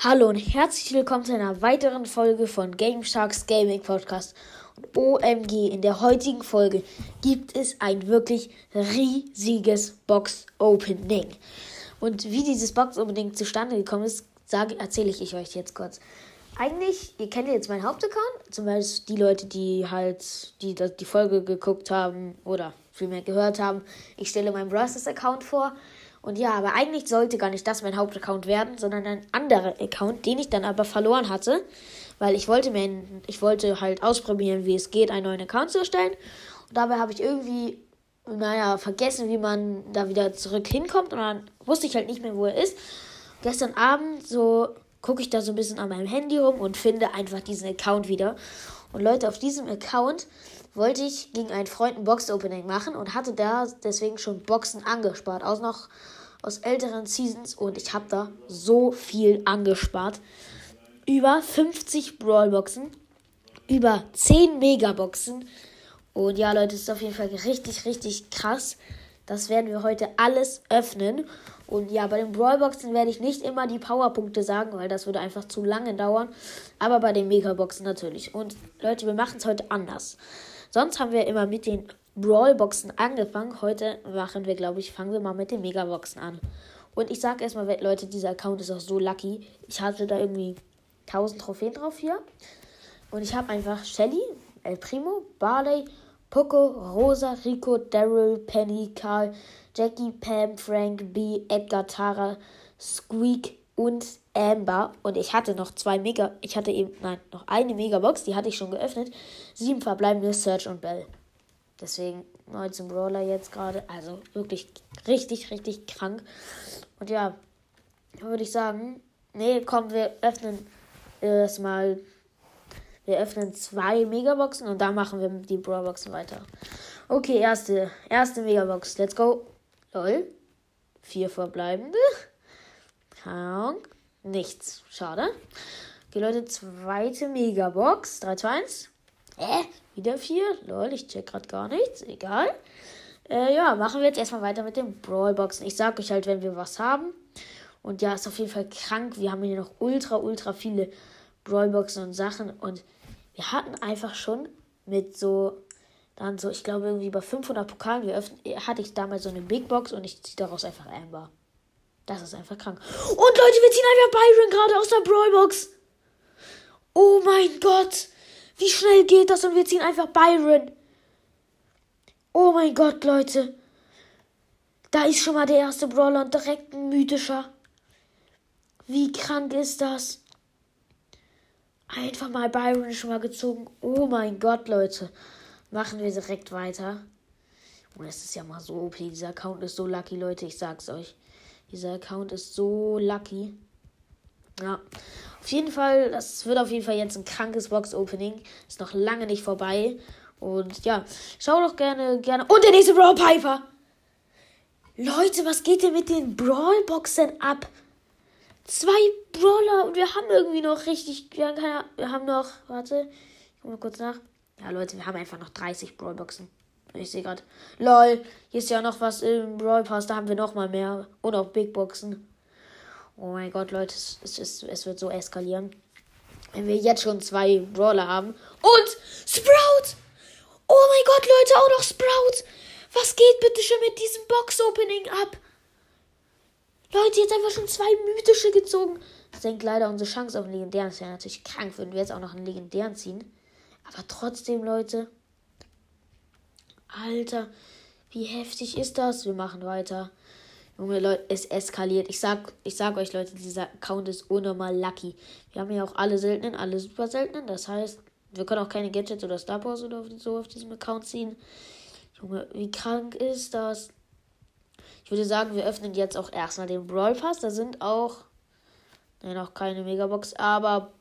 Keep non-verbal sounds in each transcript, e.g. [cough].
Hallo und herzlich willkommen zu einer weiteren Folge von Game Sharks Gaming Podcast. Und OMG, in der heutigen Folge gibt es ein wirklich riesiges Box Opening. Und wie dieses Box Opening zustande gekommen ist, sage, erzähle ich euch jetzt kurz. Eigentlich, ihr kennt jetzt meinen Hauptaccount, zum Beispiel die Leute, die halt die, die Folge geguckt haben oder vielmehr gehört haben. Ich stelle meinen Browsers Account vor und ja, aber eigentlich sollte gar nicht das mein Hauptaccount werden, sondern ein anderer Account, den ich dann aber verloren hatte, weil ich wollte mir, ich wollte halt ausprobieren, wie es geht, einen neuen Account zu erstellen. Und dabei habe ich irgendwie, naja, vergessen, wie man da wieder zurück hinkommt und dann wusste ich halt nicht mehr, wo er ist. Gestern Abend so gucke ich da so ein bisschen an meinem Handy rum und finde einfach diesen Account wieder. Und Leute, auf diesem Account wollte ich gegen einen Freund ein Box-Opening machen und hatte da deswegen schon Boxen angespart. Aus noch aus älteren Seasons und ich habe da so viel angespart. Über 50 Brawlboxen, über 10 Megaboxen. Und ja, Leute, ist auf jeden Fall richtig, richtig krass. Das werden wir heute alles öffnen. Und ja, bei den Brawlboxen werde ich nicht immer die Powerpunkte sagen, weil das würde einfach zu lange dauern. Aber bei den Megaboxen natürlich. Und Leute, wir machen es heute anders. Sonst haben wir immer mit den Brawlboxen angefangen. Heute machen wir, glaube ich, fangen wir mal mit den Megaboxen an. Und ich sage erstmal, Leute, dieser Account ist auch so lucky. Ich hatte da irgendwie 1000 Trophäen drauf hier. Und ich habe einfach Shelly, El Primo, Barley, Poco, Rosa, Rico, Daryl, Penny, Karl, Jackie, Pam, Frank, B, Edgar, Tara, Squeak und Amber. Und ich hatte noch zwei Mega. Ich hatte eben, nein, noch eine Megabox, die hatte ich schon geöffnet. Sieben verbleibende Search und Bell. Deswegen 19 Brawler jetzt gerade. Also wirklich richtig, richtig krank. Und ja, würde ich sagen, nee, komm, wir öffnen erstmal. Wir öffnen zwei Megaboxen und dann machen wir die Brawlboxen weiter. Okay, erste, erste Megabox. Let's go. Lol. Vier verbleibende. Keine Nichts. Schade. Okay, Leute, zweite Megabox. 3, 2, 1. Äh, wieder vier. Lol, ich check gerade gar nichts. Egal. Äh, ja, machen wir jetzt erstmal weiter mit den Brawlboxen. Ich sag euch halt, wenn wir was haben. Und ja, ist auf jeden Fall krank. Wir haben hier noch ultra, ultra viele Brawlboxen und Sachen. Und wir hatten einfach schon mit so, dann so, ich glaube irgendwie bei 500 Pokalen geöffnet, hatte ich damals so eine Big Box und ich ziehe daraus einfach Amber. Das ist einfach krank. Und Leute, wir ziehen einfach Byron gerade aus der Brawlbox. Oh mein Gott. Wie schnell geht das? Und wir ziehen einfach Byron. Oh mein Gott, Leute. Da ist schon mal der erste Brawler und direkt ein mythischer. Wie krank ist das? Einfach mal Byron schon mal gezogen. Oh mein Gott, Leute. Machen wir direkt weiter. Und es ist ja mal so OP. Dieser Account ist so lucky, Leute. Ich sag's euch. Dieser Account ist so lucky. Ja. Auf jeden Fall, das wird auf jeden Fall jetzt ein krankes Box-Opening. Ist noch lange nicht vorbei. Und ja, schau doch gerne, gerne. Und der nächste Brawl Piper! Leute, was geht denn mit den Brawl-Boxen ab? Zwei Brawler und wir haben irgendwie noch richtig. Wir haben, keine, wir haben noch. Warte, ich guck mal kurz nach. Ja, Leute, wir haben einfach noch 30 Brawl-Boxen. Ich sehe gerade. Lol, hier ist ja noch was im Brawl Pass, da haben wir noch mal mehr. Und auch Big Boxen. Oh mein Gott, Leute, es, es, es wird so eskalieren. Wenn wir jetzt schon zwei Brawler haben. Und Sprout! Oh mein Gott, Leute, auch noch Sprout! Was geht bitte schon mit diesem Box-Opening ab? Leute, jetzt einfach schon zwei mythische gezogen. Das senkt leider unsere Chance auf einen legendären. Das wäre natürlich krank, würden wir jetzt auch noch einen legendären ziehen. Aber trotzdem, Leute. Alter, wie heftig ist das? Wir machen weiter. Junge Leute, es eskaliert. Ich sag, ich sag euch, Leute, dieser Account ist unnormal lucky. Wir haben ja auch alle seltenen, alle super seltenen. Das heißt, wir können auch keine Gadgets oder Star Wars oder so auf diesem Account ziehen. Junge, wie krank ist das? Ich würde sagen, wir öffnen jetzt auch erstmal den Brawl Pass. Da sind auch ne, noch keine Megabox, aber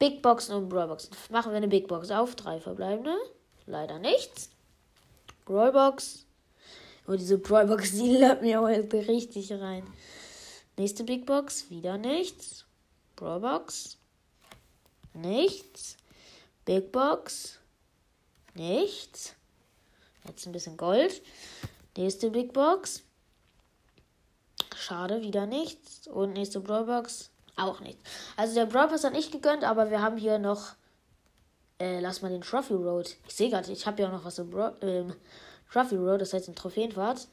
Big Boxen und Brawl Boxen. Machen wir eine Big Box auf. Drei verbleibende. Leider nichts. Brawl Box. Und diese Brawlbox, die lädt mir heute richtig rein. Nächste Big Box, wieder nichts. Brawlbox. Nichts. Big Box. Nichts. Jetzt ein bisschen Gold. Nächste Big Box. Schade, wieder nichts. Und nächste Brawlbox. Auch nicht. Also der Brawl Pass hat nicht gegönnt, aber wir haben hier noch. Äh, lass mal den Trophy Road. Ich sehe gerade, ich habe ja noch was im Bra ähm, Trophy Road, das heißt in Trophäenfahrt.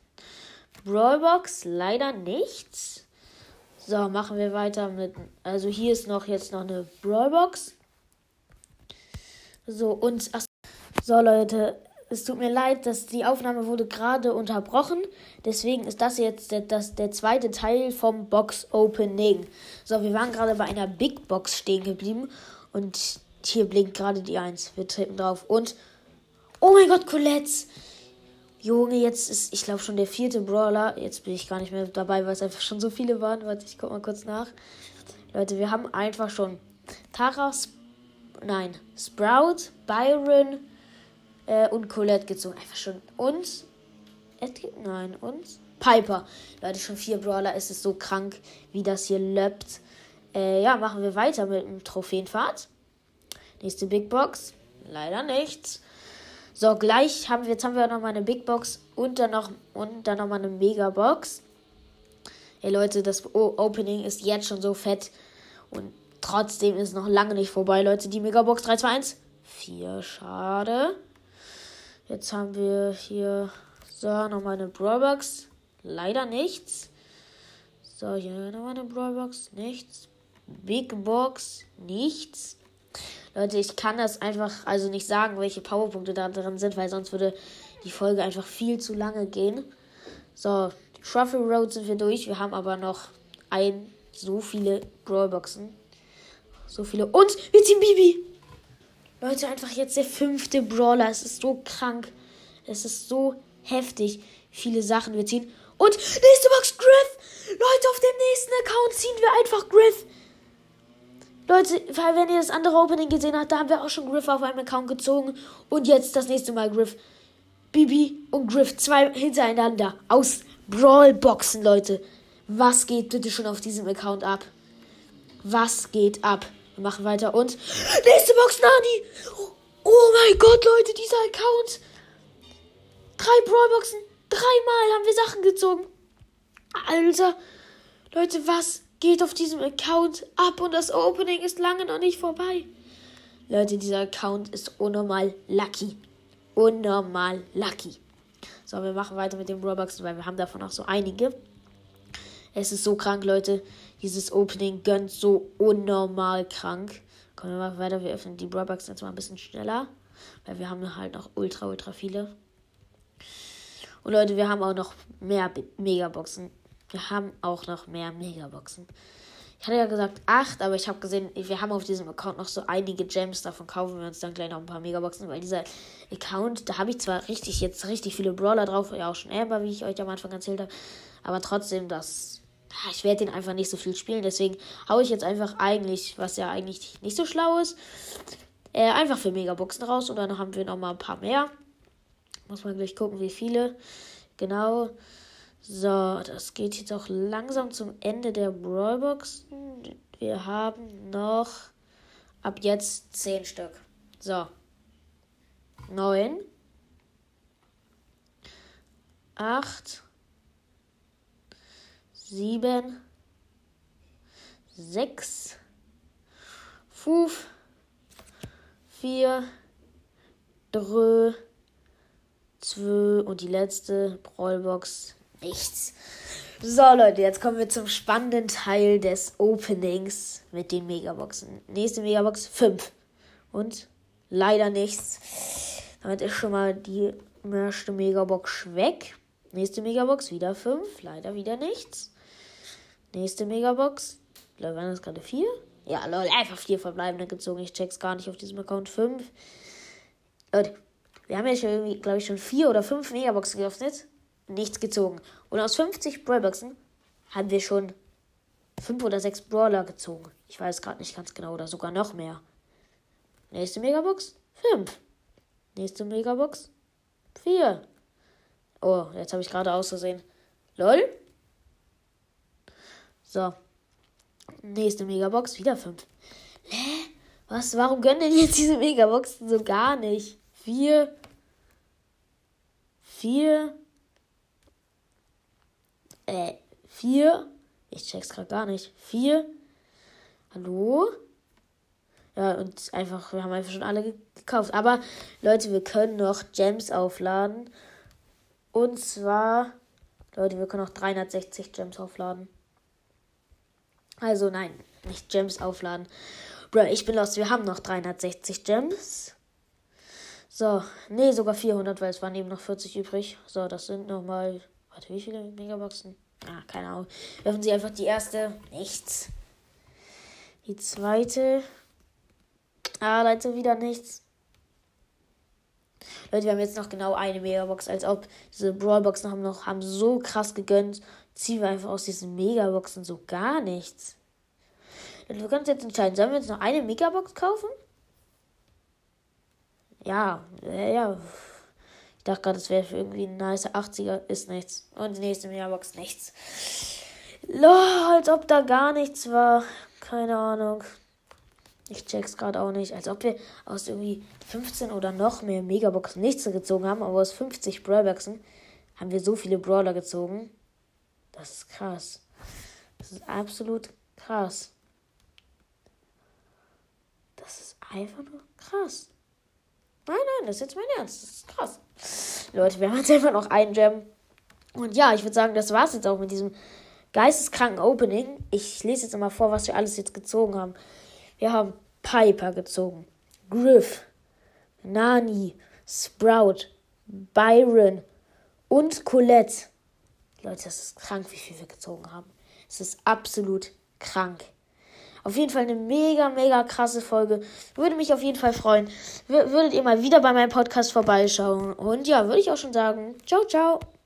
Brawlbox leider nichts. So, machen wir weiter mit. Also hier ist noch jetzt noch eine Brawlbox. So, und. Ach, so, Leute, es tut mir leid, dass die Aufnahme wurde gerade unterbrochen. Deswegen ist das jetzt der, das, der zweite Teil vom Box Opening. So, wir waren gerade bei einer Big Box stehen geblieben. Und hier blinkt gerade die 1. Wir treten drauf. Und. Oh mein Gott, Colette! Junge, jetzt ist, ich glaube, schon der vierte Brawler. Jetzt bin ich gar nicht mehr dabei, weil es einfach schon so viele waren. Warte, ich guck mal kurz nach. Leute, wir haben einfach schon Tara, Sp nein, Sprout, Byron, äh, und Colette gezogen. Einfach schon. Edgar? Nein, und. Piper. Leute, schon vier Brawler. Es ist so krank, wie das hier löppt. Äh, ja, machen wir weiter mit dem Trophäenfahrt. Nächste Big Box. Leider nichts. So, gleich haben wir, jetzt haben wir noch mal eine Big Box und dann noch, und dann noch mal eine Mega Box. Ey Leute, das o Opening ist jetzt schon so fett. Und trotzdem ist noch lange nicht vorbei, Leute. Die Mega Box 3, 2, 1. 4, schade. Jetzt haben wir hier so nochmal eine Brawlbox. Leider nichts. So, hier nochmal eine Brawlbox. Nichts. Big Box. Nichts. Leute, ich kann das einfach also nicht sagen, welche Powerpunkte da drin sind, weil sonst würde die Folge einfach viel zu lange gehen. So, Trophy Road sind wir durch. Wir haben aber noch ein, so viele Brawlboxen. So viele. Und wir ziehen Bibi. Leute, einfach jetzt der fünfte Brawler. Es ist so krank. Es ist so heftig. Viele Sachen wir ziehen. Und nächste Box Griff. Leute, auf dem nächsten Account ziehen wir einfach Griff. Leute, wenn ihr das andere Opening gesehen habt, da haben wir auch schon Griff auf einem Account gezogen. Und jetzt das nächste Mal Griff. Bibi und Griff zwei hintereinander aus Brawlboxen, Leute. Was geht bitte schon auf diesem Account ab? Was geht ab? Wir machen weiter und. [gasps] Nächste Box, Nani! Oh mein Gott, Leute, dieser Account! Drei Brawlboxen, dreimal haben wir Sachen gezogen. Alter, Leute, was geht auf diesem Account ab? Und das Opening ist lange noch nicht vorbei. Leute, dieser Account ist unnormal lucky. Unnormal lucky. So, wir machen weiter mit den Brawlboxen, weil wir haben davon auch so einige. Es ist so krank, Leute. Dieses Opening gönnt so unnormal krank. Kommen wir mal weiter. Wir öffnen die Brawlbox jetzt mal ein bisschen schneller. Weil wir haben halt noch ultra, ultra viele. Und Leute, wir haben auch noch mehr Megaboxen. Wir haben auch noch mehr Megaboxen. Ich hatte ja gesagt 8, aber ich habe gesehen, wir haben auf diesem Account noch so einige Gems. Davon kaufen wir uns dann gleich noch ein paar Megaboxen, weil dieser Account, da habe ich zwar richtig jetzt richtig viele Brawler drauf, ja auch schon Amber, wie ich euch am Anfang erzählt habe, aber trotzdem, das ich werde den einfach nicht so viel spielen. Deswegen haue ich jetzt einfach eigentlich, was ja eigentlich nicht so schlau ist, äh, einfach für Megaboxen raus. Und dann haben wir noch mal ein paar mehr. Muss man gleich gucken, wie viele. Genau. So, das geht jetzt auch langsam zum Ende der Brawlboxen. Wir haben noch ab jetzt 10 Stück. So. 9. 8 sieben, sechs, fünf, vier, drei, zwei und die letzte Brawlbox nichts. So Leute, jetzt kommen wir zum spannenden Teil des Openings mit den Megaboxen. Nächste Megabox 5 und leider nichts. Damit ist schon mal die erste Megabox weg. Nächste Megabox wieder 5, leider wieder nichts. Nächste Megabox. Lol, waren das gerade vier? Ja, lol, einfach vier verbleibende gezogen. Ich check's gar nicht auf diesem Account. Fünf. Leute, wir haben ja schon glaube ich, schon vier oder fünf Megaboxen geöffnet. Nichts gezogen. Und aus 50 Brawlboxen haben wir schon fünf oder sechs Brawler gezogen. Ich weiß gerade nicht ganz genau. Oder sogar noch mehr. Nächste Megabox. Fünf. Nächste Megabox. Vier. Oh, jetzt habe ich gerade ausgesehen. Lol. So. Nächste Megabox, wieder 5. Hä? Was? Warum gönnen denn jetzt diese Megaboxen so gar nicht? 4. 4. Äh, 4. Ich check's gerade gar nicht. 4. Hallo? Ja, und einfach, wir haben einfach schon alle gekauft. Aber Leute, wir können noch Gems aufladen. Und zwar, Leute, wir können noch 360 Gems aufladen. Also nein, nicht Gems aufladen. Bro, ich bin los, wir haben noch 360 Gems. So, nee, sogar 400, weil es waren eben noch 40 übrig. So, das sind nochmal, warte, wie viele Megaboxen? Ah, keine Ahnung. Werfen Sie einfach die erste. Nichts. Die zweite. Ah, Leute, wieder nichts. Leute, wir haben jetzt noch genau eine Megabox, als ob diese Brawlboxen haben noch haben so krass gegönnt. Ziehen wir einfach aus diesen Megaboxen so gar nichts. Wir können uns jetzt entscheiden, sollen wir uns noch eine Megabox kaufen? Ja, ja, ja. Ich dachte gerade, es wäre irgendwie ein nice 80er. Ist nichts. Und die nächste Megabox nichts. Lol, als ob da gar nichts war. Keine Ahnung. Ich check's gerade auch nicht. Als ob wir aus irgendwie 15 oder noch mehr Megaboxen nichts gezogen haben, aber aus 50 Brawlboxen haben wir so viele Brawler gezogen. Das ist krass. Das ist absolut krass. Das ist einfach nur krass. Nein, nein, das ist jetzt mein Ernst. Das ist krass. Leute, wir haben jetzt einfach noch einen Gem. Und ja, ich würde sagen, das war's jetzt auch mit diesem geisteskranken Opening. Ich lese jetzt mal vor, was wir alles jetzt gezogen haben. Wir haben Piper gezogen, Griff, Nani, Sprout, Byron und Colette. Leute, das ist krank, wie viel wir gezogen haben. Es ist absolut krank. Auf jeden Fall eine mega, mega krasse Folge. Würde mich auf jeden Fall freuen. Würdet ihr mal wieder bei meinem Podcast vorbeischauen. Und ja, würde ich auch schon sagen. Ciao, ciao.